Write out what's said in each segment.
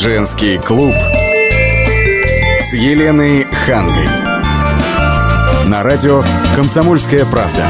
Женский клуб с Еленой Хангой. На радио «Комсомольская правда».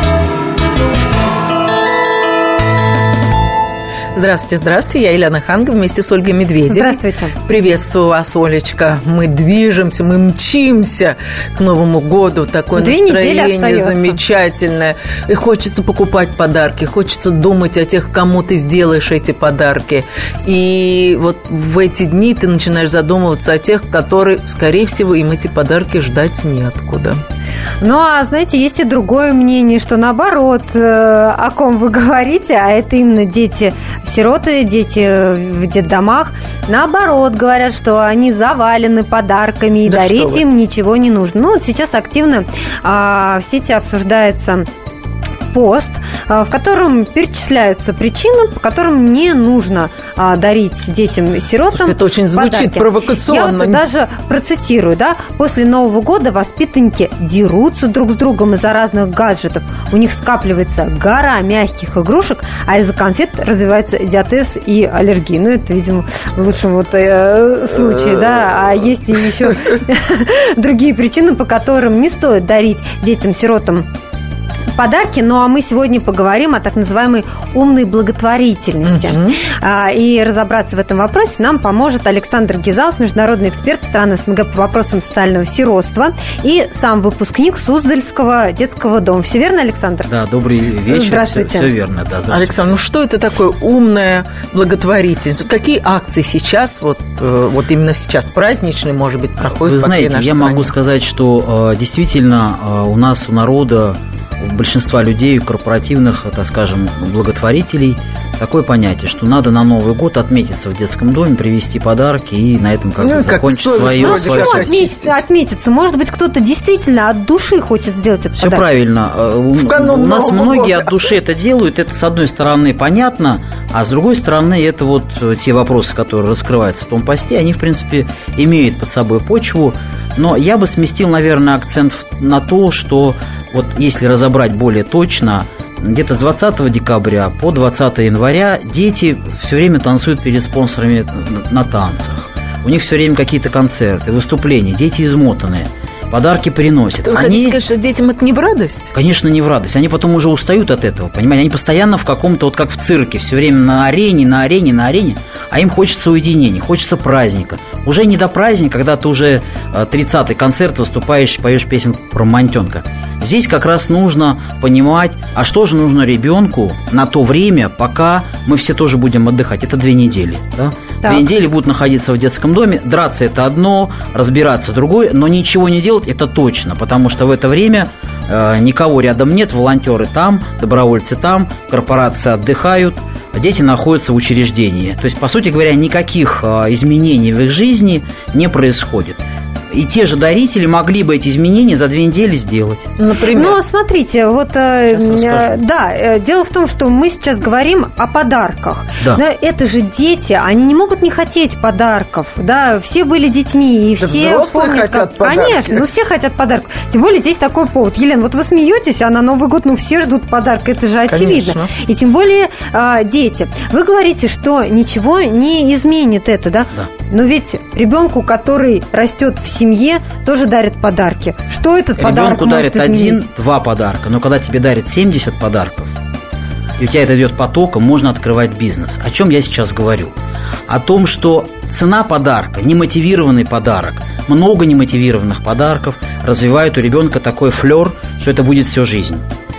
Здравствуйте, здравствуйте. Я Елена Ханга вместе с Ольгой Медведевой. Здравствуйте. Приветствую вас, Олечка. Мы движемся, мы мчимся к Новому году. Такое Две настроение замечательное. И хочется покупать подарки, хочется думать о тех, кому ты сделаешь эти подарки. И вот в эти дни ты начинаешь задумываться о тех, которые, скорее всего, им эти подарки ждать неоткуда. Ну, а знаете, есть и другое мнение, что наоборот, э, о ком вы говорите, а это именно дети-сироты, дети в детдомах, наоборот, говорят, что они завалены подарками, и да дарить им ничего не нужно. Ну, вот сейчас активно а, в сети обсуждается пост, а, в котором перечисляются причины, по которым не нужно а, дарить детям-сиротам Это очень звучит подарки. провокационно. Я вот даже процитирую, да, после Нового года воспитанники дерутся друг с другом из-за разных гаджетов. У них скапливается гора мягких игрушек, а из-за конфет развивается диатез и аллергия. Ну, это, видимо, в лучшем вот э, случае, да. А есть и еще другие причины, по которым не стоит дарить детям-сиротам подарки. Ну а мы сегодня поговорим о так называемой умной благотворительности. Угу. И разобраться в этом вопросе нам поможет Александр Гизалов, международный эксперт страны СНГ по вопросам социального сиротства и сам выпускник Суздальского детского дома. Все верно, Александр? Да, добрый вечер. Здравствуйте. Все, все верно, да. Александр, ну что это такое умная благотворительность? Какие акции сейчас, вот, э, вот именно сейчас праздничные, может быть, проходят Вы по знаете, всей я стране? могу сказать, что э, действительно у нас, у народа у большинства людей, корпоративных, так скажем, благотворителей, такое понятие, что надо на Новый год отметиться в детском доме, привезти подарки и на этом как ну, бы закончить как свое... Ну, свое отметиться, отметиться? Может быть, кто-то действительно от души хочет сделать это Все подарок? правильно. У, у нас многие года. от души это делают. Это, с одной стороны, понятно, а с другой стороны, это вот те вопросы, которые раскрываются в том посте, они, в принципе, имеют под собой почву. Но я бы сместил, наверное, акцент на то, что вот если разобрать более точно, где-то с 20 декабря по 20 января дети все время танцуют перед спонсорами на танцах. У них все время какие-то концерты, выступления, дети измотанные – подарки приносят. Вы они... хотите сказать, что детям это не в радость? Конечно, не в радость. Они потом уже устают от этого, понимаете? Они постоянно в каком-то, вот как в цирке, все время на арене, на арене, на арене, а им хочется уединения, хочется праздника. Уже не до праздника, когда ты уже 30-й э, концерт выступаешь, поешь песен про мантенка. Здесь как раз нужно понимать, а что же нужно ребенку на то время, пока мы все тоже будем отдыхать. Это две недели. Да? Так. Две недели будут находиться в детском доме. Драться это одно, разбираться другое, но ничего не делать это точно, потому что в это время э, никого рядом нет, волонтеры там, добровольцы там, корпорации отдыхают, дети находятся в учреждении. То есть, по сути говоря, никаких э, изменений в их жизни не происходит. И те же дарители могли бы эти изменения за две недели сделать. Например? Ну, смотрите, вот э, да, э, дело в том, что мы сейчас говорим о подарках. Да. да. Это же дети, они не могут не хотеть подарков. Да, все были детьми, и да все помнят, хотят как... Подарки. Конечно, ну все хотят подарков. Тем более здесь такой повод. Елена, вот вы смеетесь, а на Новый год, ну все ждут подарка, это же очевидно. Конечно. И тем более э, дети. Вы говорите, что ничего не изменит это, да? Да. Но ведь ребенку, который растет в семье, тоже дарят подарки. Что этот Ребенку подарок дарят может один, два подарка. Но когда тебе дарят 70 подарков, и у тебя это идет потоком, можно открывать бизнес. О чем я сейчас говорю? О том, что цена подарка, немотивированный подарок, много немотивированных подарков развивает у ребенка такой флер, что это будет всю жизнь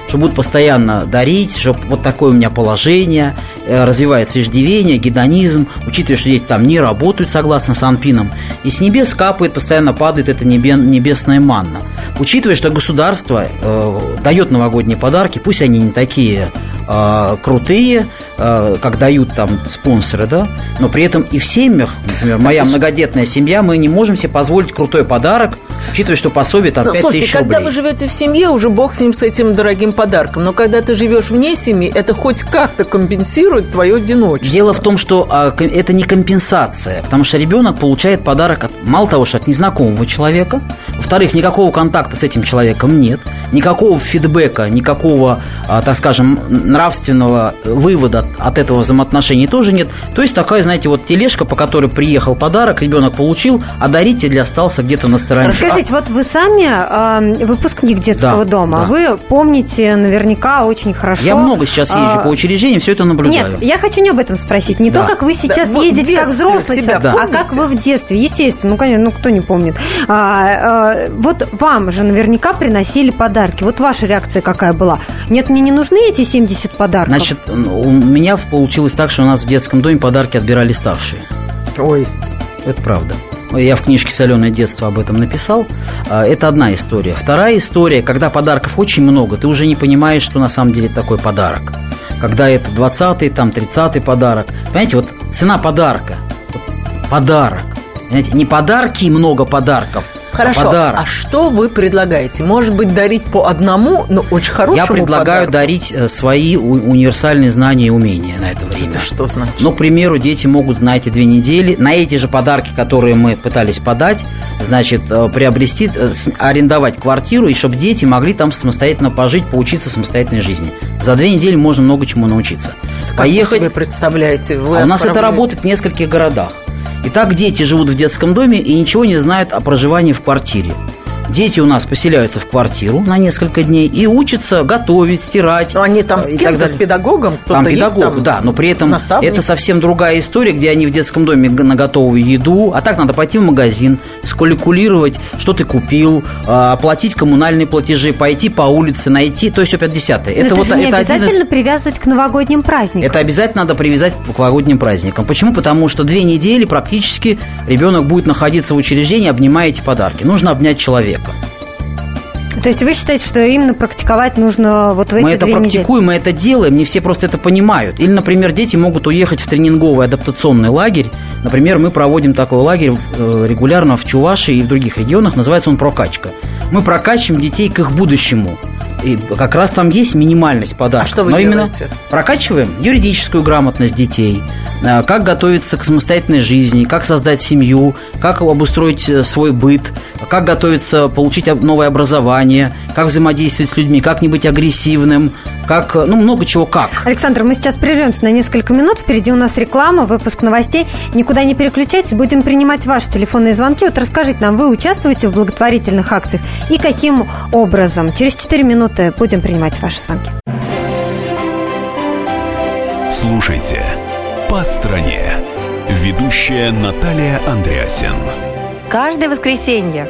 что будут постоянно дарить, что вот такое у меня положение, э, развивается иждивение, гедонизм, учитывая, что дети там не работают согласно Санпинам, и с небес капает, постоянно падает эта небесная манна. Учитывая, что государство э, дает новогодние подарки, пусть они не такие э, крутые, э, как дают там спонсоры, да, но при этом и в семьях, например, моя многодетная семья, мы не можем себе позволить крутой подарок – Учитывая, что пособие там Ну, 5 слушайте, тысяч когда рублей. вы живете в семье, уже бог с ним, с этим дорогим подарком. Но когда ты живешь вне семьи, это хоть как-то компенсирует твое одиночество. Дело в том, что а, это не компенсация, потому что ребенок получает подарок от, мало того, что от незнакомого человека, во-вторых, никакого контакта с этим человеком нет, никакого фидбэка, никакого, а, так скажем, нравственного вывода от, от этого взаимоотношений тоже нет. То есть такая, знаете, вот тележка, по которой приехал подарок, ребенок получил, а даритель остался где-то на стороне. Скажите, вот вы сами э, выпускник детского Да, дома, да. вы помните наверняка очень хорошо. Я много сейчас езжу а, по учреждениям, все это наблюдаю. Нет, я хочу не об этом спросить. Не Да. то, как вы сейчас Да, ездите как взрослый себя человек, а помните? как вы в детстве. Естественно, ну, конечно, ну кто не помнит. А, а, вот вам же наверняка приносили подарки. Вот ваша реакция какая была? Нет, мне не нужны эти 70 подарков. Значит, у меня получилось так, что у нас в детском доме подарки отбирали старшие. Ой, Это правда. Я в книжке «Соленое детство» об этом написал. А, Это одна история. Вторая история, когда подарков очень много, ты уже не понимаешь, что на самом деле такой подарок. Когда это 20-й, там 30-й подарок. Понимаете, вот цена подарка. Подарок. Понимаете, не подарки и много подарков, хорошо. подарок. А что вы предлагаете? Может быть, дарить по одному, но очень хорошему Я предлагаю подарку? дарить э, свои универсальные знания и умения на это время. Это что значит? Ну, к примеру, дети могут на эти две недели, на эти же подарки, которые мы пытались подать, значит, э, приобрести, э, арендовать квартиру, и чтобы дети могли там самостоятельно пожить, поучиться самостоятельной жизни. За две недели можно много чему научиться. Как вы себе представляете? Вы а у нас это работает в нескольких городах. Итак, дети живут в детском доме и ничего не знают о проживании в квартире. Дети у нас поселяются в квартиру на несколько дней и учатся готовить, стирать. Но они там с кем-то, с педагогом? Кто-то Там есть педагог, там? да, но при этом наставник? это совсем другая история, где они в детском доме на готовую еду, а так надо пойти в магазин, скалькулировать, что ты купил, а, оплатить коммунальные платежи, пойти по улице, найти, то есть опять десятое. Но это, вот же не это один из- обязательно привязывать к новогодним праздникам. это обязательно надо привязать к новогодним праздникам. Почему? Потому что две недели практически ребенок будет находиться в учреждении, обнимая эти подарки. Нужно обнять человека. То есть вы считаете, что именно практиковать нужно вот в эти мы это две недели? практикуем, мы это делаем, не все просто это понимают. Или, например, дети могут уехать в тренинговый адаптационный лагерь. Например, мы проводим такой лагерь э, регулярно в Чувашии и в других регионах, называется он «Прокачка». Мы прокачиваем детей к их будущему. И как раз там есть минимальность подарка. А что вы Но именно прокачиваем юридическую грамотность детей, э, как готовиться к самостоятельной жизни, как создать семью, как обустроить э, свой быт, как готовиться получить новое образование, как взаимодействовать с людьми, как не быть агрессивным, как, ну, много чего как. Александр, мы сейчас прервемся на несколько минут. Впереди у нас реклама, выпуск новостей. Никуда не переключайтесь, будем принимать ваши телефонные звонки. Вот расскажите нам, вы участвуете в благотворительных акциях и каким образом? Через 4 минуты будем принимать ваши звонки. Слушайте «По стране». Ведущая Наталья Андреасен. Каждое воскресенье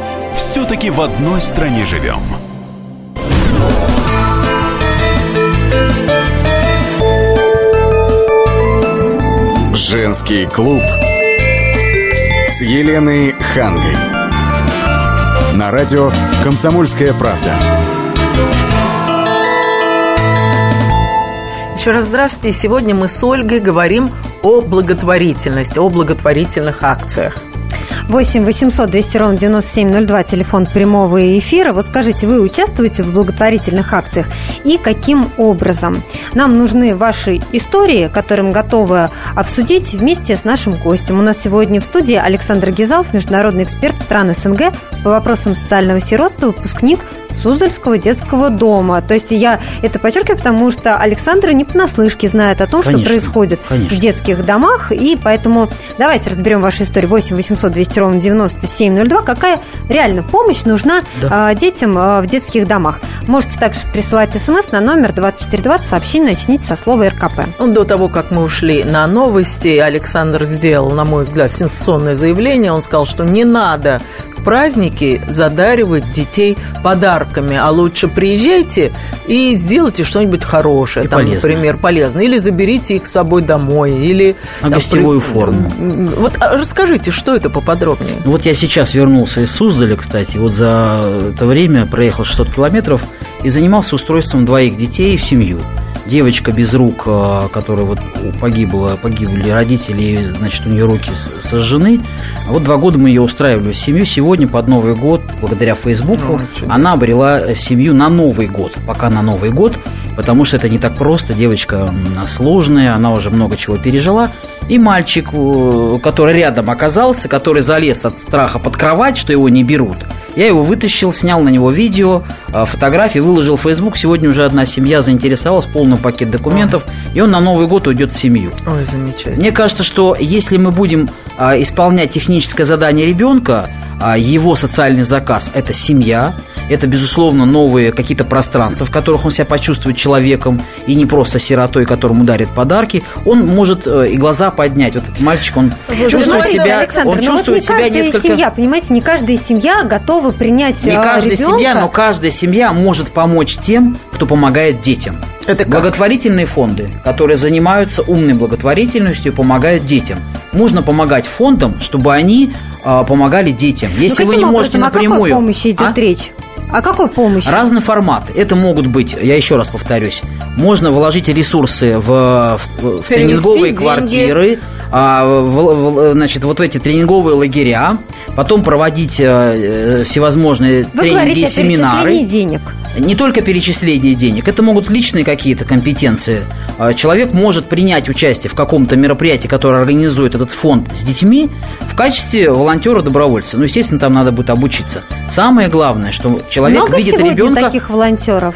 Все-таки в одной стране живем. Женский клуб с Еленой Хангой. На радио «Комсомольская правда». Еще раз здравствуйте. Сегодня мы с Ольгой говорим о благотворительности, о благотворительных акциях. 8 800 200 ровно 9702, телефон прямого эфира. Вот скажите, вы участвуете в благотворительных акциях и каким образом? Нам нужны ваши истории, которые мы готовы обсудить вместе с нашим гостем. У нас сегодня в студии Александр Гизалов, международный эксперт стран СНГ по вопросам социального сиротства, выпускник Суздальского детского дома. То есть я это подчеркиваю, потому что Александр не понаслышке знает о том, Конечно, что происходит конечно. в детских домах. И поэтому давайте разберем вашу историю. 8 800 200 ровно 9702. Какая реально помощь нужна а, детям а, в детских домах? Можете также присылать смс на номер 2420. Сообщение начните со слова РКП. Ну, До того, как мы ушли на новости, Александр сделал, на мой взгляд, сенсационное заявление. Он сказал, что не надо праздники задаривать детей подарками, а лучше приезжайте и сделайте что-нибудь хорошее, И там, полезное. например, полезное, или заберите их с собой домой, или На там, гостевую при- форму. Вот а расскажите, что это поподробнее? Ну, Вот я сейчас вернулся из Суздаля, кстати, вот за это время проехал 600 километров и занимался устройством двоих детей в семью. Девочка без рук, э, которая вот погибла, погибли родители, значит, у нее руки сожжены. А вот два года мы ее устраивали в семью. Сегодня под Новый год, благодаря Фейсбуку, чудесно. она обрела семью на Новый год. Пока на Новый год, потому что это не так просто. Девочка сложная, она уже много чего пережила. И мальчик, э, который рядом оказался, который залез от страха под кровать, что его не берут. Я его вытащил, снял на него видео, э, фотографии, выложил в Facebook. Сегодня уже одна семья заинтересовалась, полный пакет документов, и он на Новый год уйдет в семью. Ой, замечательно. Мне кажется, что если мы будем а, исполнять техническое задание ребенка, а, его социальный заказ – это семья, это, безусловно, новые какие-то пространства, в которых он себя почувствует человеком и не просто сиротой, которому дарят подарки, он может э, и глаза поднять. Вот этот мальчик, он Слушайте, чувствует ну, себя, Александр, он чувствует вот не себя каждая несколько... семья, понимаете, не каждая семья готова принять Не а, каждая ребенка. семья, но каждая семья может помочь тем, кто помогает детям. Это как? Благотворительные фонды, которые занимаются умной благотворительностью и помогают детям. Нужно помогать фондам, чтобы они а, помогали детям. Ну, Если вы не можете образом? О напрямую... какой помощи идет А? речь? О какой помощи? Разный формат. Это могут быть, я еще раз повторюсь, можно вложить ресурсы в, в- в тренинговые деньги. квартиры, а, в- в- значит, вот в эти тренинговые лагеря, потом проводить э, э, всевозможные Вы тренинги говорите и о семинары. перечислении денег. Не только перечисление денег, это могут личные какие-то компетенции. А, Человек может принять участие в каком-то мероприятии, которое организует этот фонд с детьми, в качестве волонтера-добровольца. Ну, естественно, там надо будет обучиться. Самое главное, что человек Много видит ребенка. таких волонтеров?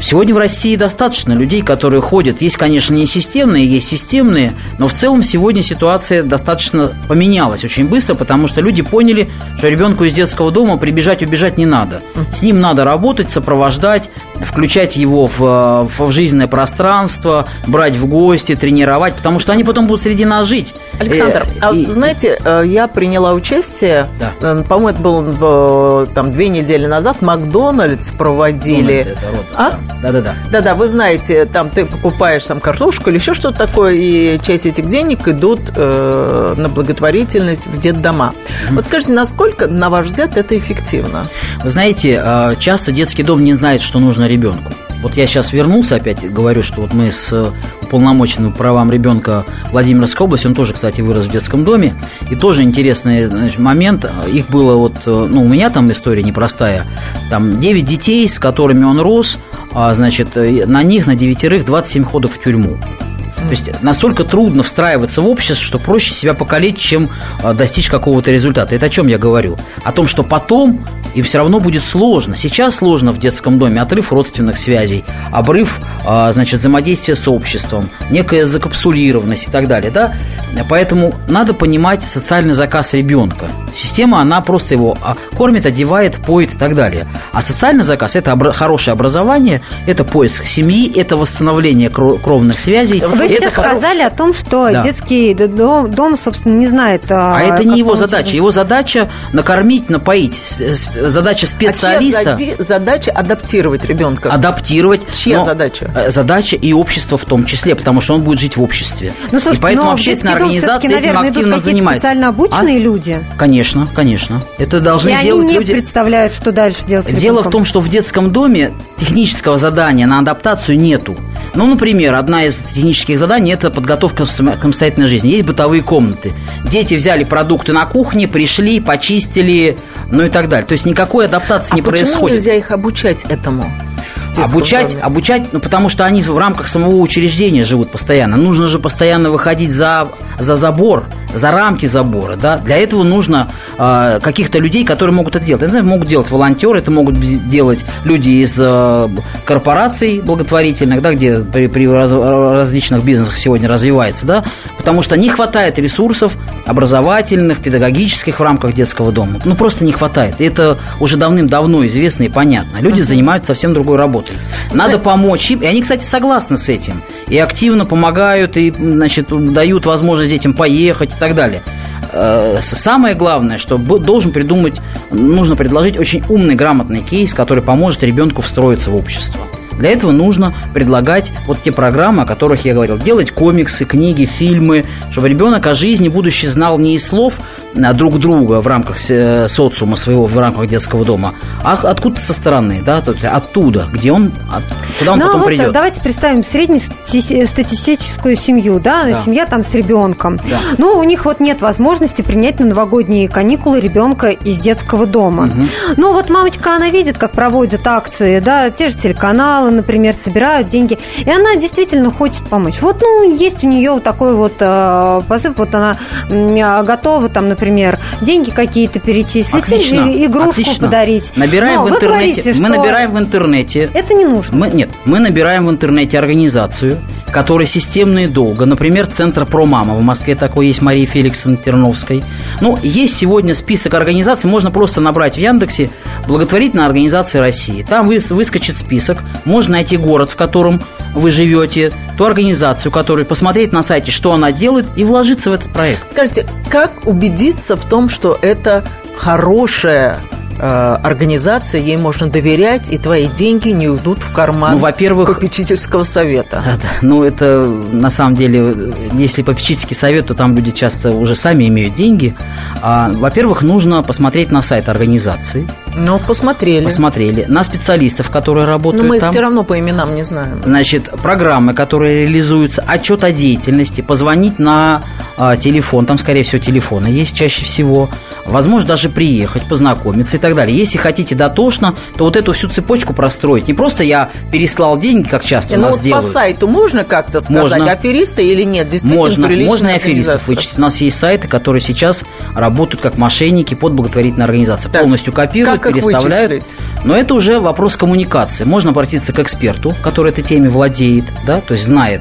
Сегодня в России достаточно людей, которые ходят. Есть, конечно, не системные, есть системные, но в целом сегодня ситуация достаточно поменялась очень быстро, потому что люди поняли, что ребенку из детского дома прибежать, убежать не надо. С ним надо работать, сопровождать, включать его в, в жизненное пространство, брать в гости, тренировать, потому что они потом будут среди нас жить. Александр, Э, а и- знаете, э, я приняла участие, Да. э, по-моему, это было в, там две недели назад, Макдональдс проводили. Думает, это А? да. Да-да-да. Да-да, вы знаете, там ты покупаешь там картошку или еще что-то такое, и часть этих денег идут э, на благотворительность в детдома. Вот скажите, насколько, на ваш взгляд, это эффективно? Вы знаете, э, часто детский дом не знает, что нужно ребенку. Вот я сейчас вернулся, опять говорю, что вот мы с э, уполномоченным по правам ребенка Владимирской области, он тоже, кстати, вырос в детском доме, и тоже интересный значит, момент, их было вот, э, ну, у меня там история непростая, там 9 детей, с которыми он рос, а, значит, э, на них, на девятерых 27 ходов в тюрьму. То есть настолько трудно встраиваться в общество, что проще себя покалечить, чем а, достичь какого-то результата. Это о чем я говорю? О том, что потом им все равно будет сложно. Сейчас сложно в детском доме. Отрыв родственных связей, обрыв, а, значит, взаимодействия с обществом, некая закапсулированность и так далее. Да? Поэтому надо понимать социальный заказ ребенка. Система, она просто его а, кормит, одевает, поет и так далее. А социальный заказ – это обра- хорошее образование, это поиск семьи, это восстановление кро- кровных связей. Вы это сейчас хоро- сказали о том, что Да. детский дом, дом, собственно, не знает. А это не его получить- задача. Его задача накормить, напоить. Задача А чья специалиста задача адаптировать ребенка? адаптировать. Чья задача? э, Задача и общество в том числе, потому что он будет жить в обществе. Ну, слушайте, и поэтому общественная организация этим наверное, идут активно занимается. специально обученные А? люди. Конечно, конечно. Это должны и они делать не люди. представляют, что дальше делать с Дело в том, что в детском доме технического задания на адаптацию нету. Ну, например, одна из технических заданий – это подготовка к само- к самостоятельной жизни. Есть бытовые комнаты. Дети взяли продукты на кухне, пришли, почистили, ну и так далее. То есть никакой адаптации а не почему происходит. нельзя их обучать этому? Обучать, доме? обучать, ну потому что они в рамках самого учреждения живут постоянно. Нужно же постоянно выходить за, за забор, за рамки забора, да. Для этого нужно э, каких-то людей, которые могут это делать. Это могут делать волонтеры, это могут делать люди из э, корпораций благотворительных, да, где при, при раз- различных бизнесах сегодня развивается, да, потому что не хватает ресурсов образовательных, педагогических в рамках детского дома. Ну просто не хватает. Это уже давным-давно известно и понятно. Люди занимаются совсем другой работой. Надо помочь им. И они, кстати, согласны с этим. И активно помогают, и, значит, дают возможность детям поехать и так далее. э, самое главное, что должен придумать, нужно предложить очень умный, грамотный кейс, который поможет ребенку встроиться в общество. Для этого нужно предлагать вот те программы, о которых я говорил. Делать комиксы, книги, фильмы, чтобы ребенок о жизни будущее знал не из слов а, друг друга в рамках э, социума своего, в рамках детского дома, а откуда-то со стороны, да, то есть оттуда, где он, куда он ну, потом вот придет. Давайте представим среднестатистическую семью, да, да, семья там с ребенком. Да. Ну, у них вот нет возможности принять на новогодние каникулы ребенка из детского дома. Угу. Ну, вот мамочка, она видит, как проводят акции, да, те же телеканалы, каналы, например, собирают деньги, и она действительно хочет помочь. Вот, ну, есть у нее вот такой вот э, позыв, вот она э, готова, там, например, деньги какие-то перечислить, отлично, или игрушку отлично. подарить. Набираем Но в интернете. Говорите, мы набираем в интернете. Это не нужно. Мы, нет, мы набираем в интернете организацию, которая системно и долго. Например, Центр Промама в Москве такой есть Марии Феликсовны Терновской. Ну, есть сегодня список организаций, можно просто набрать в Яндексе благотворительная организация России. Там выскочит список, можно найти город, в котором вы живете, ту организацию, которую посмотреть на сайте, что она делает, и вложиться в этот проект. Скажите, как убедиться в том, что это хорошая Э, организация, ей можно доверять, и твои деньги не уйдут в карман ну, во-первых, попечительского совета. Да, да. Ну, это на самом деле, если попечительский совет, то там люди часто уже сами имеют деньги. А, во-первых, нужно посмотреть на сайт организации. Ну, посмотрели. Посмотрели. На специалистов, которые работают Но мы там. все равно по именам не знаем. Значит, программы, которые реализуются, отчет о деятельности, позвонить на а, телефон, там, скорее всего, телефоны есть чаще всего. Возможно, даже приехать, познакомиться и так далее. Если хотите дотошно, то вот эту всю цепочку простроить. Не просто я переслал деньги, как часто у ну нас вот делают. по сайту можно как-то сказать, можно. аферисты или нет? Действительно можно, можно и аферистов вычислить. У нас есть сайты, которые сейчас работают как мошенники под благотворительные организации. Так, Полностью копируют, как переставляют. Вычислить? Но это уже вопрос коммуникации. Можно обратиться к эксперту, который этой теме владеет, да, то есть знает.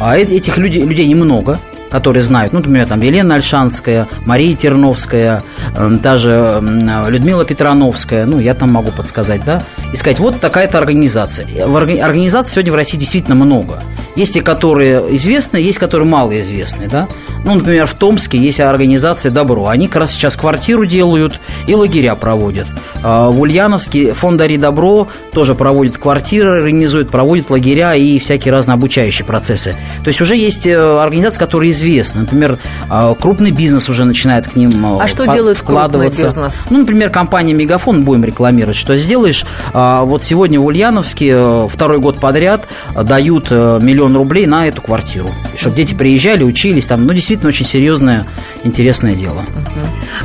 А этих людей, людей немного, которые знают, ну, например, там Елена Альшанская, Мария Терновская, э, даже Людмила Петрановская, ну, я там могу подсказать, да, и сказать, вот такая-то организация. Организаций сегодня в России действительно много. Есть те, которые известны, есть, которые малоизвестны, да. Ну, например, в Томске есть организация «Добро». Они как раз сейчас квартиру делают и лагеря проводят. А в Ульяновске фонд «Дари добро» тоже проводит квартиры, организует, проводит лагеря и всякие разные обучающие процессы. То есть уже есть э, организации, которые известны. Например, а, крупный бизнес уже начинает к ним э, А что делает крупный бизнес? Ну, например, компания «Мегафон», будем рекламировать, что сделаешь. А, вот сегодня в Ульяновске э, второй год подряд дают миллион рублей на эту квартиру. Чтобы дети приезжали, учились там. Ну, действительно, очень серьезное, интересное дело.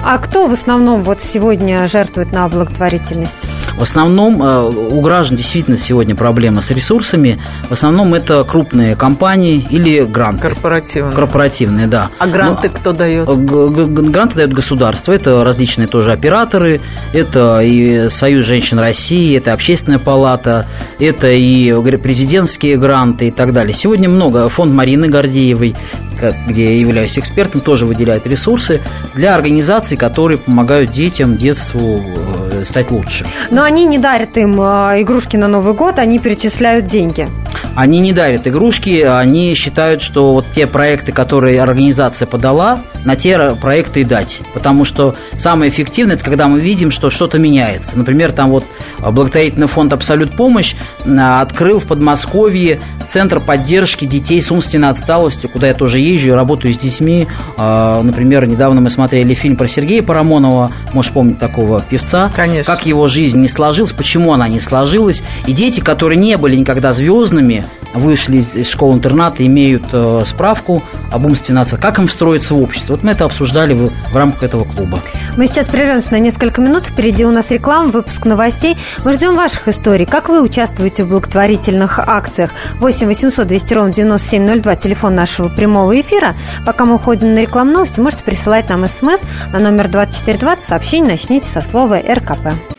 А кто в основном вот сегодня жертвует на благотворительность? В основном э, у граждан действительно сегодня проблема с ресурсами. В основном это крупные компании или гранты. Корпоративные. Корпоративные, да. А гранты ну, кто дает? Гранты дает государство. Это различные тоже операторы. Это и Союз женщин России, это Общественная палата, это и президентские гранты и так далее. Сегодня много. Фонд Марины Гордеевой, где я являюсь экспертом, тоже выделяет ресурсы для организаций, которые помогают детям, детству э, стать лучше. Но они не дарят им э, игрушки на Новый год, они перечисляют деньги. Они не дарят игрушки, они считают, что вот те проекты, которые организация подала, на те проекты и дать. Потому что самое эффективное, это когда мы видим, что что-то меняется. Например, там вот благотворительный фонд «Абсолют помощь» открыл в Подмосковье Центр поддержки детей с умственной отсталостью, куда я тоже езжу и работаю с детьми. А, например, недавно мы смотрели фильм про Сергея Парамонова, можешь помнить такого певца. Конечно. Как его жизнь не сложилась, почему она не сложилась. И дети, которые не были никогда звездными, вышли из школы-интерната, имеют э, справку об умственной отсталости. Как им встроиться в общество? Вот мы это обсуждали в, в рамках этого клуба. Мы сейчас прервемся на несколько минут. Впереди у нас реклама, выпуск новостей. Мы ждем ваших историй. Как вы участвуете в благотворительных акциях? 8 800 200 ровно 9702, телефон нашего прямого эфира. Пока мы уходим на рекламу новости, можете присылать нам смс на номер 2420. Сообщение начните со слова РКП.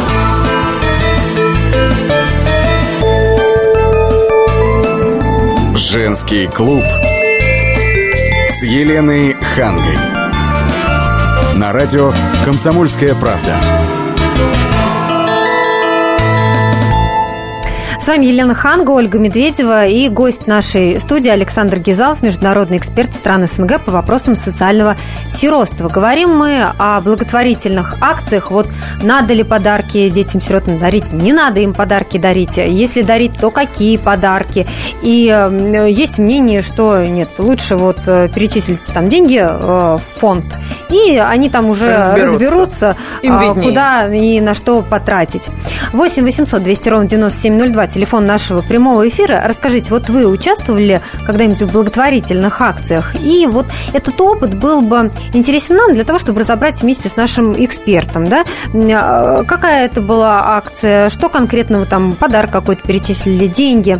Женский клуб с Еленой Хангой. На радио «Комсомольская правда». С вами Елена Ханга, Ольга Медведева и гость нашей студии Александр Гизалов, международный эксперт стран СНГ по вопросам социального сиротства. Говорим мы о благотворительных акциях. Вот надо ли подарки детям-сиротам дарить? Не надо им подарки дарить. Если дарить, то какие подарки? И есть мнение, что нет, лучше вот э, перечислить там деньги э, в фонд, и они там уже разберутся, разберутся а, куда и на что потратить. 8 800 200 ровно 9702 телефон нашего прямого эфира. Расскажите, вот вы участвовали когда-нибудь в благотворительных акциях? И вот этот опыт был бы интересен нам для того, чтобы разобрать вместе с нашим экспертом, да? А, какая это была акция? Что конкретно вы там, подарок какой-то перечислили, деньги?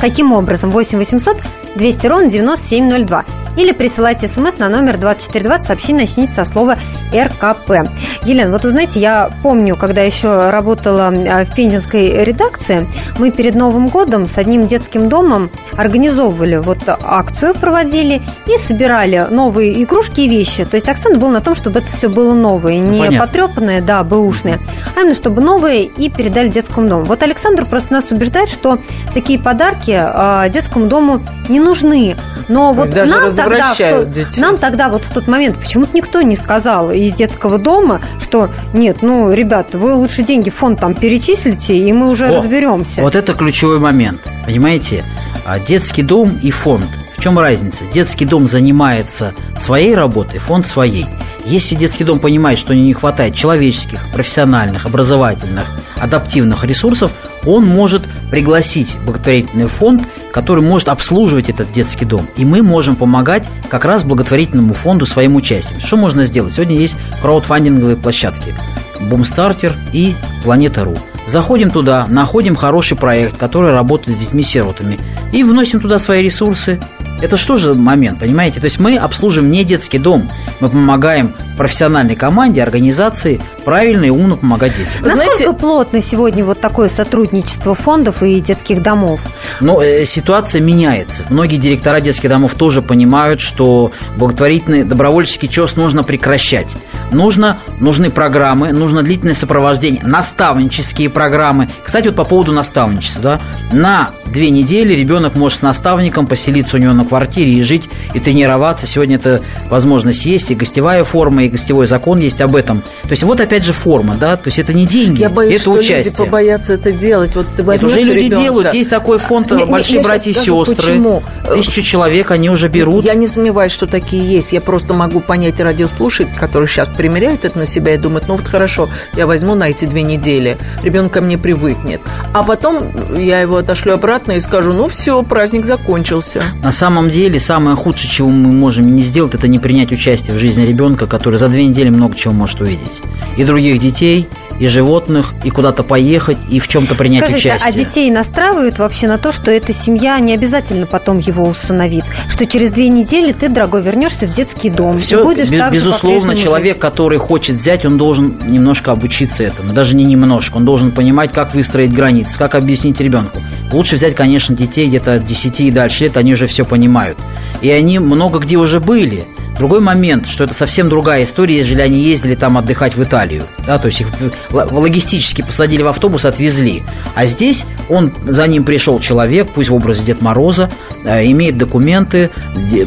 Каким образом? 8 800 200 ровно 9702 или присылайте смс на номер 2420, сообщение начните со слова РКП. Елена, вот вы знаете, я помню, когда еще работала а, в пензенской редакции, мы перед Новым годом с одним детским домом организовывали вот акцию, проводили и собирали новые игрушки и вещи. То есть акцент был на том, чтобы это все было новое, не ну, потрепанное, да, бэушное, а именно чтобы новое и передали детскому дому. Вот Александр просто нас убеждает, что такие подарки э, детскому дому не нужны. Но То вот нам тогда, в, детей. нам тогда вот в тот момент почему-то никто не сказал из детского дома, что нет, ну, ребята, вы лучше деньги в фонд там перечислите, и мы уже О, разберемся. Вот это ключевой момент, понимаете? А детский дом и фонд. В чем разница? Детский дом занимается своей работой, фонд своей. Если детский дом понимает, что не хватает человеческих, профессиональных, образовательных, адаптивных ресурсов, он может пригласить благотворительный фонд который может обслуживать этот детский дом. И мы можем помогать как раз благотворительному фонду своим участием. Что можно сделать? Сегодня есть краудфандинговые площадки. Бумстартер и Планета.ру. Заходим туда, находим хороший проект, который работает с детьми-сиротами, и вносим туда свои ресурсы, это что же момент, понимаете? То есть мы обслуживаем не детский дом, мы помогаем профессиональной команде, организации правильно и умно помогать детям. Насколько Знаете, плотно сегодня вот такое сотрудничество фондов и детских домов? Но э, ситуация меняется. Многие директора детских домов тоже понимают, что благотворительный добровольческий чес нужно прекращать. Нужно, нужны программы, нужно длительное сопровождение, наставнические программы. Кстати, вот по поводу наставничества. Да, на две недели ребенок может с наставником поселиться у него на квартире и жить, и тренироваться. Сегодня эта возможность есть, и гостевая форма, и гостевой закон есть об этом. То есть вот опять же форма, да, то есть это не деньги, Я боюсь, это что участие. люди побоятся это делать. Вот ты это уже люди ребенка. делают, есть такой фонд не, «Большие не, братья и сестры». Почему? Тысячу человек, они уже берут. Я не сомневаюсь, что такие есть. Я просто могу понять радиослушателей, которые сейчас примеряют это на себя и думают, ну вот хорошо, я возьму на эти две недели, ребенок ко мне привыкнет. А потом я его отошлю обратно и скажу, ну все, праздник закончился. На самом деле, самое худшее, чего мы можем не сделать, это не принять участие в жизни ребенка, который за две недели много чего может увидеть. И других детей, и животных, и куда-то поехать, и в чем-то принять Скажите, участие. а детей настраивают вообще на то, что эта семья не обязательно потом его усыновит? Что через две недели ты, дорогой, вернешься в детский дом. Все, и будешь без, так безусловно, человек, жить. который хочет взять, он должен немножко обучиться этому. Даже не немножко. Он должен понимать, как выстроить границы, как объяснить ребенку. Лучше взять, конечно, детей где-то от 10 и дальше лет, они уже все понимают. И они много где уже были. Другой момент, что это совсем другая история, если они ездили там отдыхать в Италию. Да, то есть их логистически посадили в автобус, отвезли. А здесь он, за ним пришел человек, пусть в образе Дед Мороза, э, имеет документы,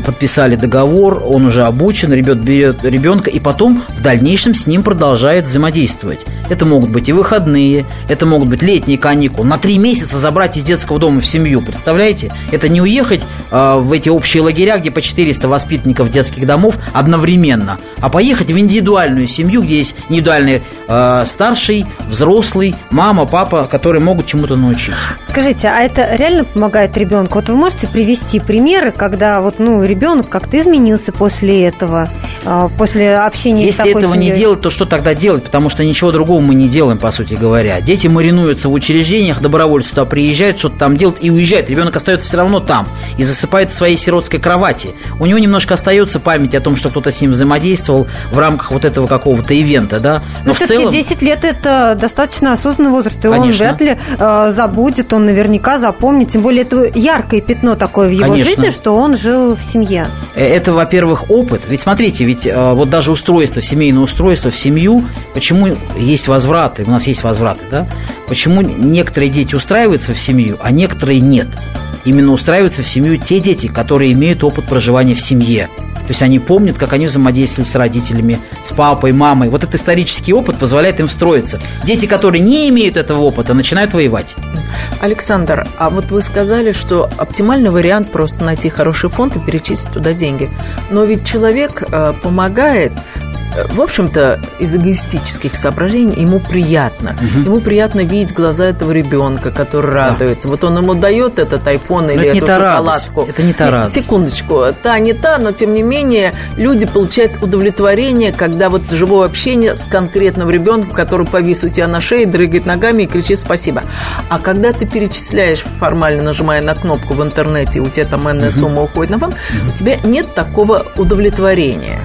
подписали договор, он уже обучен, ребят берет ребенка, и потом в дальнейшем с ним продолжает взаимодействовать. Это могут быть и выходные, это могут быть летние каникулы. На три месяца забрать из детского дома в семью, представляете? Это не уехать в эти общие лагеря, где по 400 воспитанников детских домов, домов одновременно, а поехать в индивидуальную семью, где есть индивидуальный э, старший, взрослый, мама, папа, которые могут чему-то научить. Скажите, а это реально помогает ребенку? Вот вы можете привести примеры, когда вот ну ребенок как-то изменился после этого, э, после общения Если с такой этого семьей? не делать, то что тогда делать? Потому что ничего другого мы не делаем, по сути говоря. Дети маринуются в учреждениях, добровольцы туда приезжают, что-то там делают и уезжают. Ребенок остается все равно там. И засыпает в своей сиротской кровати. У него немножко остается память о том, что кто-то с ним взаимодействовал в рамках вот этого какого-то ивента, да. Но, Но все-таки целом... 10 лет это достаточно осознанный возраст, и Конечно. он вряд ли э, забудет, он наверняка запомнит. Тем более это яркое пятно такое в его Конечно. жизни, что он жил в семье. Э, это, во-первых, опыт. Ведь смотрите, ведь э, вот даже устройство, семейное устройство в семью, почему есть возвраты, у нас есть возвраты, да? Почему некоторые дети устраиваются в семью, а некоторые нет? Именно устраиваются в семью те дети, которые имеют опыт проживания в семье. То есть они помнят, как они взаимодействовали с родителями, с папой, мамой. Вот этот исторический опыт позволяет им встроиться. Дети, которые не имеют этого опыта, начинают воевать. Александр, а вот вы сказали, что оптимальный вариант просто найти хороший фонд и перечислить туда деньги. Но ведь человек э, помогает в общем-то, из эгоистических соображений ему приятно. Угу. Ему приятно видеть глаза этого ребенка, который радуется. Да. Вот он ему дает этот iPhone или эту шоколадку. Радость. Это не та радость. Секундочку. Та не та, но тем не менее люди получают удовлетворение, когда вот живое общение с конкретным ребенком, который повис у тебя на шее, дрыгает ногами и кричит спасибо. А когда ты перечисляешь формально, нажимая на кнопку в интернете, у тебя там энная угу. сумма уходит на фонд, угу. у тебя нет такого удовлетворения.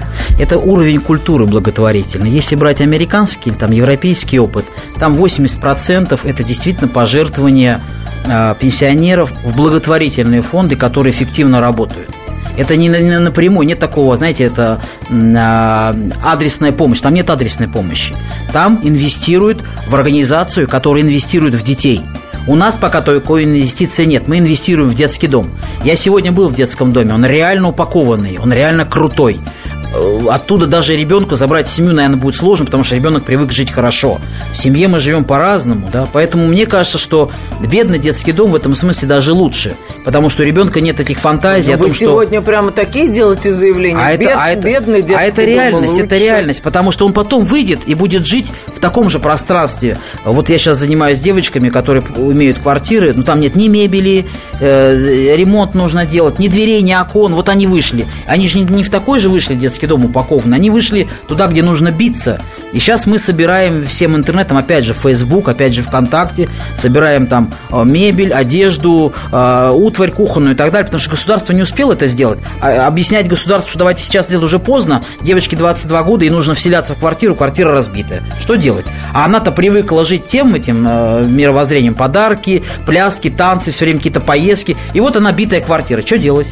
Это уровень культуры благотворительной. Если брать американский или там европейский опыт, там 80% это действительно пожертвования э, пенсионеров в благотворительные фонды, которые эффективно работают. Это не, напрямую, нет такого, знаете, это э, адресная помощь. Там нет адресной помощи. Там инвестируют в организацию, которая инвестирует в детей. У нас пока такой инвестиции нет. Мы инвестируем в детский дом. Я сегодня был в детском доме. Он реально упакованный, он реально крутой. Э, оттуда даже ребенка забрать в семью, наверное, будет сложно, потому что ребенок привык жить хорошо. В семье мы живем по-разному, да, поэтому мне кажется, что бедный детский дом в этом смысле даже лучше, потому что у ребенка нет таких фантазий Но о том, вы сегодня прямо такие делаете заявления. А Бед, это, а это, бедный детский а это реальность, это реальность, потому что он потом выйдет и будет жить таком же пространстве. Вот я сейчас занимаюсь девочками, которые имеют квартиры, но там нет ни мебели, э, ремонт нужно делать, ни дверей, ни окон. Вот они вышли. Они же не, не в такой же вышли детский дом упакованы. Они вышли туда, где нужно биться. И сейчас мы собираем всем интернетом, опять же, Facebook, опять же, ВКонтакте, собираем там э, мебель, одежду, э, утварь кухонную и так далее, потому что государство не успело это сделать. А объяснять государству, что давайте сейчас сделать уже поздно, девочке 22 года, и нужно вселяться в квартиру, квартира разбитая. Что делать? А она-то привыкла жить тем этим э, мировоззрением, подарки, пляски, танцы, все время какие-то поездки. И вот она битая квартира. Что делать?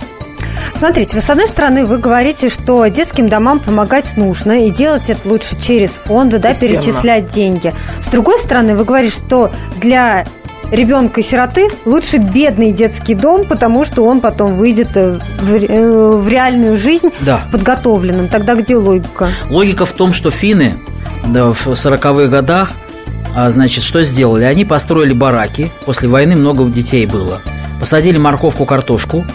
Смотрите, вы с одной стороны вы говорите, что детским домам помогать нужно, и делать это лучше через фонды, да, перечислять деньги. С другой стороны, вы говорите, что для ребенка-сироты лучше бедный детский дом, потому что он потом выйдет э, в, э, в реальную жизнь да. подготовленным. Тогда где логика? Логика в том, что финны да, в 40-х годах, а, значит, что сделали? Они построили бараки, после войны много детей было. Посадили морковку, картошку,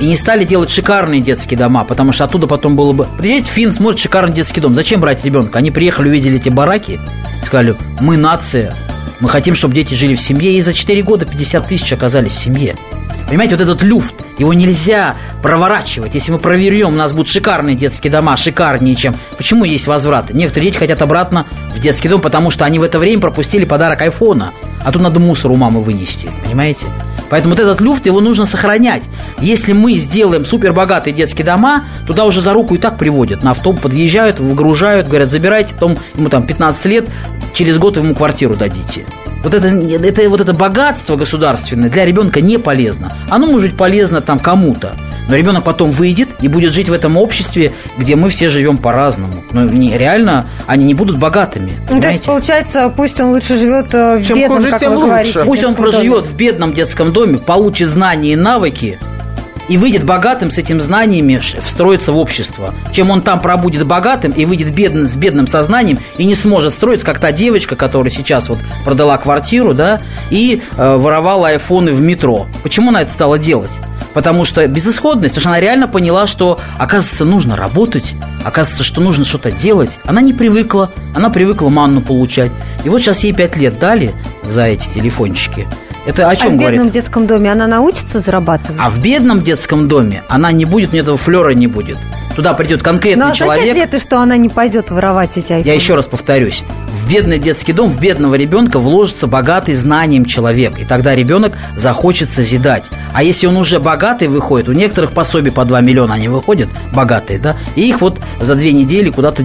и не стали делать шикарные детские дома, потому что оттуда потом было бы... Приедет Финн, смотрит шикарный детский дом. Зачем брать ребенка? Они приехали, увидели эти бараки, сказали, мы нация, мы хотим, чтобы дети жили в семье, и за 4 года 50 тысяч оказались в семье. Понимаете, вот этот люфт, его нельзя проворачивать. Если мы проверем, у нас будут шикарные детские дома, шикарнее, чем... Почему есть возвраты? Некоторые дети хотят обратно в детский дом, потому что они в это время пропустили подарок айфона. А тут надо мусор у мамы вынести, понимаете? Поэтому вот этот люфт, его нужно сохранять. Если мы сделаем супербогатые детские дома, туда уже за руку и так приводят. На автобус подъезжают, выгружают, говорят, забирайте, потом ему там 15 лет, через год ему квартиру дадите. Вот это, это, вот это богатство государственное для ребенка не полезно. Оно может быть полезно там кому-то. Но ребенок потом выйдет и будет жить в этом обществе, где мы все живем по-разному. Но не, реально они не будут богатыми. Ну, то есть, получается, пусть он лучше живет э, в Чем бедном, хуже, как вы лучше. говорите. Пусть он проживет доме. в бедном детском доме, получит знания и навыки, и выйдет богатым с этим знаниями, встроится в общество. Чем он там пробудет богатым и выйдет бедным, с бедным сознанием и не сможет строиться, как та девочка, которая сейчас вот продала квартиру, да, и э, воровала айфоны в метро. Почему она это стала делать? Потому что безысходность, потому что она реально поняла, что, оказывается, нужно работать, оказывается, что нужно что-то делать. Она не привыкла, она привыкла манну получать. И вот сейчас ей 5 лет дали за эти телефончики. Это о чем а в говорит? бедном детском доме она научится зарабатывать? А в бедном детском доме она не будет, у нее этого флера не будет. Туда придет конкретный Но человек. означает ли это, что она не пойдет воровать эти айфоны? Я еще раз повторюсь. В бедный детский дом, в бедного ребенка вложится богатый знанием человек. И тогда ребенок захочет созидать. А если он уже богатый выходит, у некоторых пособий по 2 миллиона они выходят, богатые, да, и их вот за две недели куда-то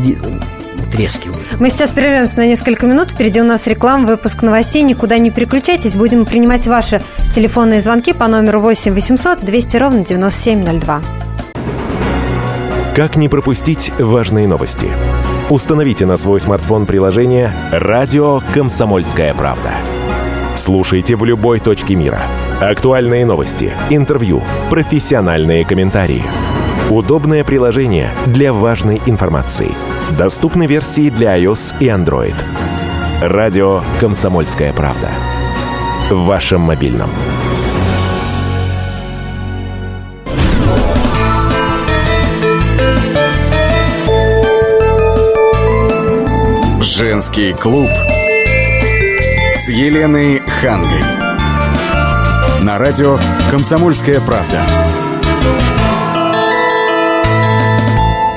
де- трескивают. Мы сейчас прервемся на несколько минут. Впереди у нас реклама, выпуск новостей. Никуда не переключайтесь. Будем принимать ваши телефонные звонки по номеру 8 800 200 ровно 9702. Как не пропустить важные новости? Установите на свой смартфон приложение «Радио Комсомольская правда». Слушайте в любой точке мира. Актуальные новости, интервью, профессиональные комментарии. Удобное приложение для важной информации. Доступны версии для iOS и Android. Радио «Комсомольская правда». В вашем мобильном. Женский клуб с Еленой Хангой. На радио «Комсомольская правда».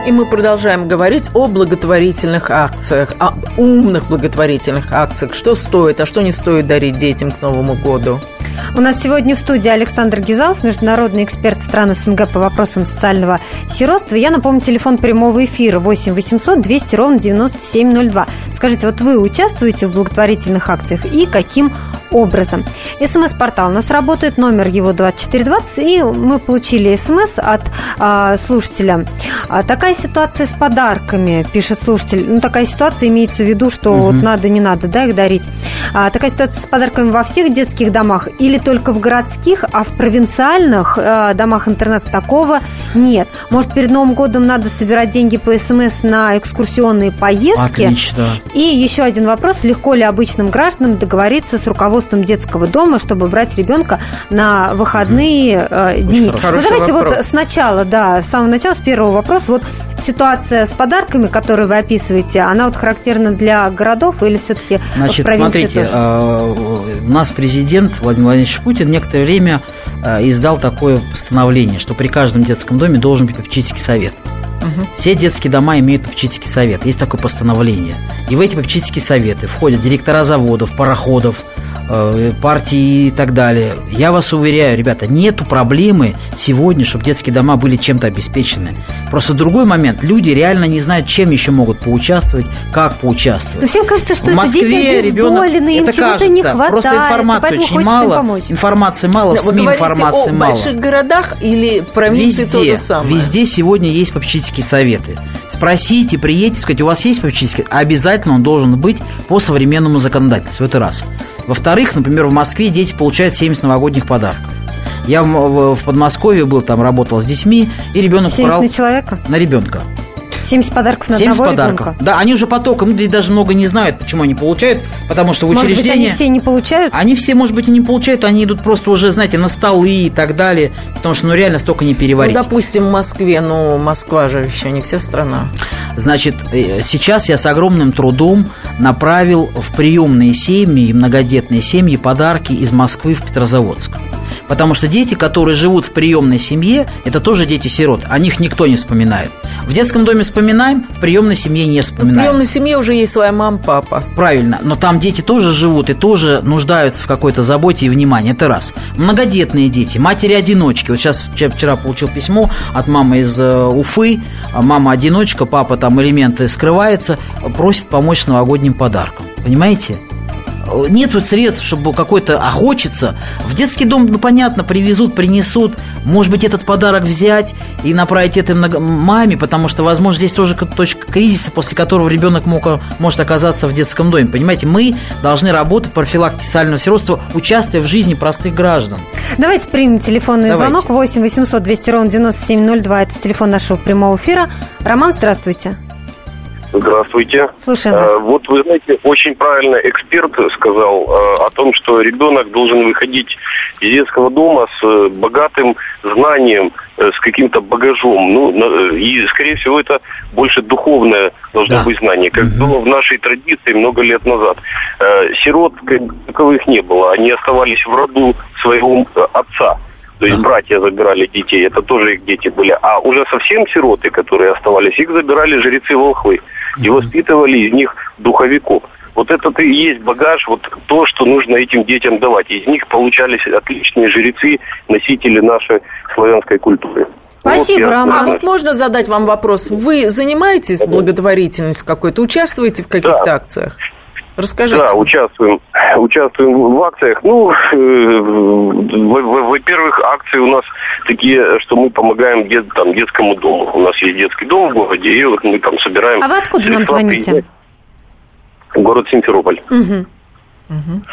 И мы продолжаем говорить о благотворительных акциях, о умных благотворительных акциях. Что стоит, а что не стоит дарить детям к Новому году. У нас сегодня в студии Александр Гизалов, международный эксперт стран СНГ по вопросам социального сиротства. Я напомню, телефон прямого эфира 8 800 200 ровно 9702. Скажите, вот вы участвуете в благотворительных акциях и каким образом? СМС-портал у нас работает, номер его 2420, и мы получили СМС от а, слушателя. А, такая ситуация с подарками, пишет слушатель. Ну, такая ситуация имеется в виду, что вот надо, не надо, да, их дарить. А, такая ситуация с подарками во всех детских домах или только в городских, а в провинциальных э, домах-интернатах такого нет. Может, перед Новым годом надо собирать деньги по СМС на экскурсионные поездки? Отлично. И еще один вопрос. Легко ли обычным гражданам договориться с руководством детского дома, чтобы брать ребенка на выходные э, дни? ну, давайте вопрос. вот сначала, да, с самого начала, с первого вопроса. Вот ситуация с подарками, которую вы описываете, она вот характерна для городов или все-таки в Значит, провинции смотрите, тоже? э, у нас президент Владимир Владимирович Путин некоторое время э, издал такое постановление, что при каждом детском доме должен быть попечительский совет. Все детские дома имеют попечительский совет. Есть такое постановление. И в эти попечительские советы входят директора заводов, пароходов, партии и так далее. Я вас уверяю, ребята, нету проблемы сегодня, чтобы детские дома были чем-то обеспечены. Просто другой момент. Люди реально не знают, чем еще могут поучаствовать, как поучаствовать. Но всем кажется, что В это Москве дети ребенок, им это чего-то кажется, не хватает. просто информации очень мало, информации мало, в Вы СМИ информации о мало. больших городах или провинции то Везде, же самое? везде сегодня есть попечительские советы. Спросите, приедете, сказать, у вас есть попечительский? Обязательно он должен быть по современному законодательству. Это раз. Во-вторых, например, в Москве дети получают 70 новогодних подарков. Я в, Подмосковье был, там работал с детьми, и ребенок 70 брал на человека? на ребенка. 70 подарков на 70 одного подарков. ребенка? Да, они уже потоком, даже много не знают, почему они получают, потому что в Может быть, учреждении... они все не получают? Они все, может быть, и не получают, они идут просто уже, знаете, на столы и так далее, потому что, ну, реально столько не Ну, переварить. допустим, в Москве, но Москва же еще не вся страна. Значит, э, сейчас я с огромным трудом направил в приемные семьи и многодетные семьи подарки из Москвы в Петрозаводск. Потому что дети, которые живут в приемной семье, это тоже дети-сирот. О них никто не вспоминает. В детском доме вспоминаем, в приемной семье не В вспоминаем. приемной семье уже есть своя мама, папа. Правильно, но там дети тоже живут и тоже нуждаются в какой-то заботе и внимании. Это раз. Многодетные дети, матери-одиночки. Вот сейчас вчера- вчера получил письмо от мамы из э, Уфы. А Мама-одиночка, папа там элементы скрывается, просит помочь с новогодним подарком. Понимаете? Нету средств, чтобы какой-то охочется. В детский дом, ну, понятно, привезут, принесут. Может быть, этот подарок взять и направить это маме, потому что, возможно, здесь тоже точка кризиса, после которого ребенок мог, может оказаться в детском доме. Понимаете, мы должны работать по профилактике социального сиротства, участвуя в жизни простых граждан. Давайте примем телефонный Давайте. звонок 8 800 200 ровно 9702. Это телефон нашего прямого эфира. Роман, здравствуйте. Здравствуйте. Слушаем Э, вас. Вот вы знаете, очень правильно эксперт сказал э, о том, что ребенок должен выходить из детского дома с э, богатым знанием, э, с каким-то багажом. Ну, э, и, скорее всего, это больше духовное должно Да. быть знание, как было в нашей традиции много лет назад. Э, Сирот как таковых не было, они оставались в роду своего э, отца. То есть братья забирали детей, это тоже их дети были. А уже совсем сироты, которые оставались, их забирали жрецы волхвы и воспитывали из них духовиков. Вот это и есть багаж, вот то, что нужно этим детям давать. Из них получались отличные жрецы, носители нашей славянской культуры. Спасибо, Вот Роман. А вот можно задать вам вопрос? Вы занимаетесь благотворительностью какой-то? Участвуете в каких-то Да. акциях? Расскажите. Да, участвуем, участвуем в акциях. Ну, э, во- во- во-первых, акции у нас такие, что мы помогаем дет- там, детскому дому. У нас есть детский дом в городе, и вот мы там собираем... А вы откуда нам звоните? Город Симферополь.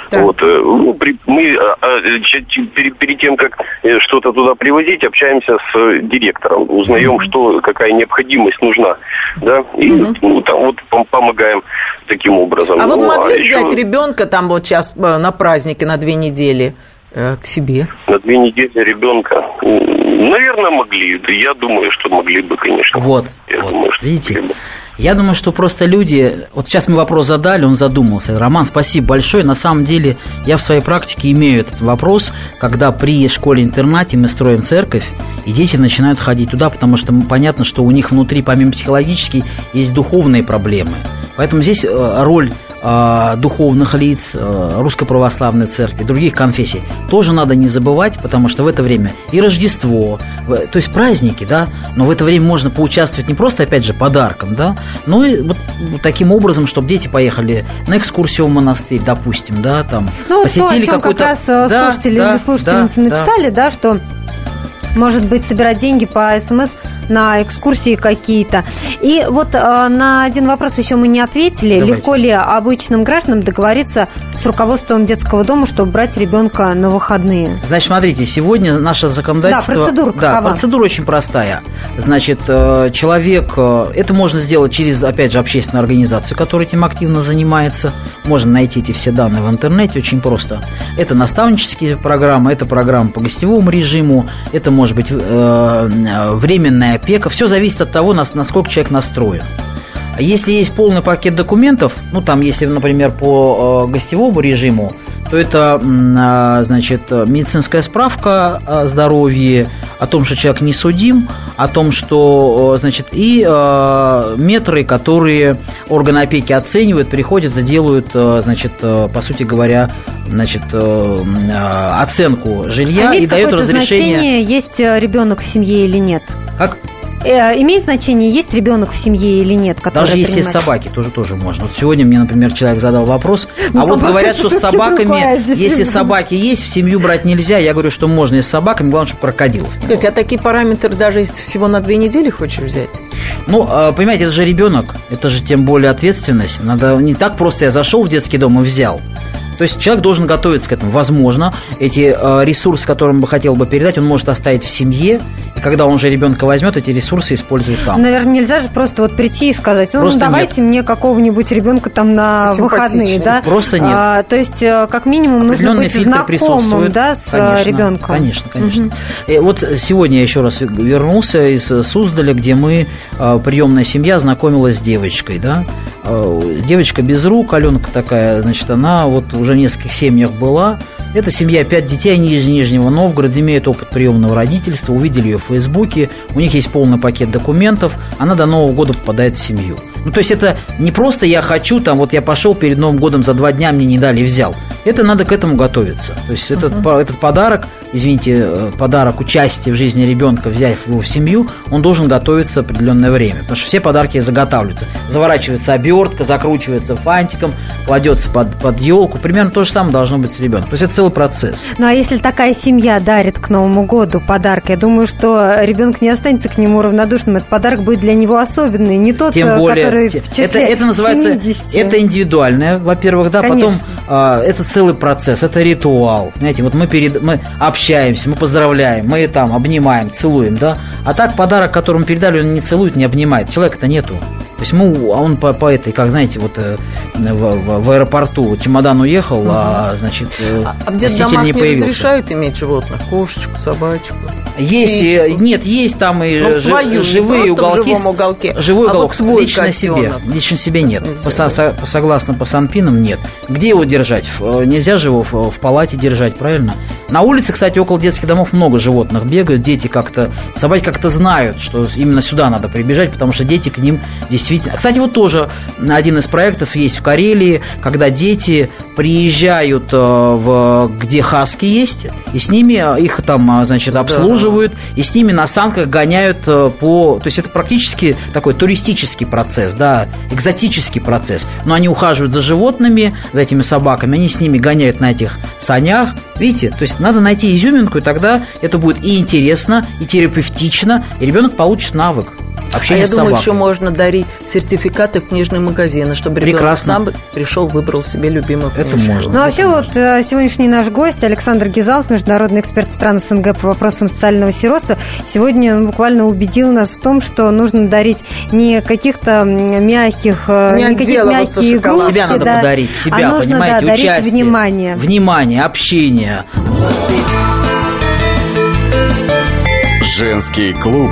Так. Вот, э, ну, при- мы а, а, ч- перед, перед тем, как э, что-то туда привозить, общаемся с э, директором, узнаем, что какая необходимость нужна, да, и ну, там вот пом- помогаем таким образом. А вы бы Ну, могли еще взять ребенка там вот сейчас э, на празднике на две недели э, к себе? на две недели ребенка, наверное, могли. Я думаю, что могли бы, конечно. Вот, Я вот, думаю, что видите? могли бы. Я думаю, что просто люди... Вот сейчас мы вопрос задали, он задумался. Роман, спасибо большое. На самом деле, я в своей практике имею этот вопрос, когда при школе-интернате мы строим церковь, и дети начинают ходить туда, потому что понятно, что у них внутри, помимо психологической, есть духовные проблемы. Поэтому здесь э, роль э, духовных лиц э, Русской Православной Церкви, других конфессий тоже надо не забывать, потому что в это время и Рождество, то есть праздники, да, но в это время можно поучаствовать не просто, опять же, подарком, да, но и вот таким образом, чтобы дети поехали на экскурсию в монастырь, допустим, да, там, Ну, то, о посетили чем как какой-то... раз э, Да, слушатели да, или слушательницы да, да. написали, да, что может быть, собирать деньги по СМС на экскурсии какие-то. И вот э, на один вопрос еще мы не ответили. Давайте. Легко ли обычным гражданам договориться с руководством детского дома, чтобы брать ребенка на выходные? Значит, смотрите, сегодня наше законодательство... Да, процедура Да, какова? процедура очень простая. Значит, э, человек... э, Это можно сделать через, опять же, общественную организацию, которая этим активно занимается. Можно найти эти все данные в интернете очень просто. Это наставнические программы, это программа по гостевому режиму, это может быть э, э, временная опека. Все зависит от того, нас- насколько человек настроен. Если есть полный пакет документов, ну там, если, например, по э, гостевому режиму, то это, а, значит, медицинская справка о здоровье, о том, что человек не судим, о том, что, значит, и э, метры, которые органы опеки оценивают, приходят и делают, э, значит, по сути говоря, значит, оценку жилья А и какое-то разрешение. значение, есть ребенок в семье или нет? Как? Э, имеет значение, есть ребенок в семье или нет? который Даже если принимает- собаки, тоже тоже можно. Вот сегодня мне, например, человек задал вопрос, Ну, а вот говорят, что с другая собаками, здесь если ребенок. собаки есть, в семью брать нельзя. Я говорю, что можно и с собаками, главное, чтобы крокодилов. То есть, а такие параметры даже если всего на две недели хочешь взять? Ну, а, понимаете, это же ребенок, это же тем более ответственность. Надо не так просто я зашел в детский дом и взял. То есть человек должен готовиться к этому. Возможно, эти э, ресурсы, которые он бы хотел бы передать, он может оставить в семье, когда он уже ребенка возьмет, эти ресурсы использовать там. Наверное, нельзя же просто вот прийти и сказать, ну, Просто давайте мне какого-нибудь ребенка там на выходные, да? Просто нет. А, то есть, э, как минимум, нужно быть знакомым, да, с э, Конечно, ребенком. Конечно, конечно. И вот сегодня я еще раз вернулся из Суздаля, где мы, э, приемная семья, знакомилась с девочкой, да. Девочка без рук, Аленка такая, значит, она вот уже в нескольких семьях была. Это семья пять детей, они из Нижнего Новгорода, имеют опыт приемного родительства, увидели ее в Фейсбуке, у них есть полный пакет документов, она до Нового года попадает в семью. Ну, то есть это не просто я хочу, там, вот я пошел перед Новым годом за два дня, мне не дали, взял. Это надо к этому готовиться. То есть этот, по- этот подарок, извините, э, подарок участия в жизни ребенка, взяв его в семью, он должен готовиться определенное время. Потому что все подарки заготавливаются. Заворачивается обертка, закручивается фантиком, кладется под, под елку. Примерно то же самое должно быть с ребенком. То есть это целый процесс. Ну, а если такая семья дарит к Новому году подарок, я думаю, что ребенок не останется к нему равнодушным. Этот подарок будет для него особенный, не тот, Тем э, более, который в числе это, это называется, 70. это индивидуальное, во-первых, да, потом Конечно. а, это целый процесс, это ритуал, знаете, вот мы перед, мы общаемся, мы поздравляем, мы там обнимаем, целуем, да, а так подарок, который мы передали, он не целует, не обнимает, человека-то нету. То есть мы, а он по, по этой, как знаете, вот э, в, в- в аэропорту чемодан уехал, а значит э, А в носитель детдомах не не, появился. разрешают иметь животных? Кошечку, собачку? Есть, и, птичку? нет, есть там и Ну, свою, живые в уголки. живом уголке, живой а вот уголок. свой лично себе. котенок. Лично себе нет. По со- со- согласно по санпинам нет. Где его держать? В- э, Нельзя же его в, в палате держать, правильно? На улице, кстати, около детских домов много животных бегают. Дети как-то, собаки как-то знают, что именно сюда надо прибежать, потому что дети к ним действительно... Кстати, вот тоже один из проектов есть в Карелии, когда дети приезжают э, в, где хаски есть, и с ними э, их там, э, значит, обслуживают, и с ними на санках гоняют по... То есть это практически такой туристический процесс, да, экзотический процесс. Но они ухаживают за животными, за этими собаками, они с ними гоняют на этих санях. Видите, то есть надо найти изюминку, и тогда это будет и интересно, и терапевтично, и ребенок получит навык А общения я с думаю, собакой. еще можно дарить сертификаты в книжные магазины, чтобы ребенок Прекрасно. сам пришел, выбрал себе любимую Это книжку. можно. Ну, вообще, вот э, сегодняшний наш гость Александр Гизалов, международный эксперт стран СНГ по вопросам социального сиротства, сегодня он буквально убедил нас в том, что нужно дарить не каких-то мягких, э, Не не мягкие шоколадом. игрушки, Себя надо да, подарить, себя, а нужно, понимаете, да, дарить участие. внимание. Внимание, общение. Женский клуб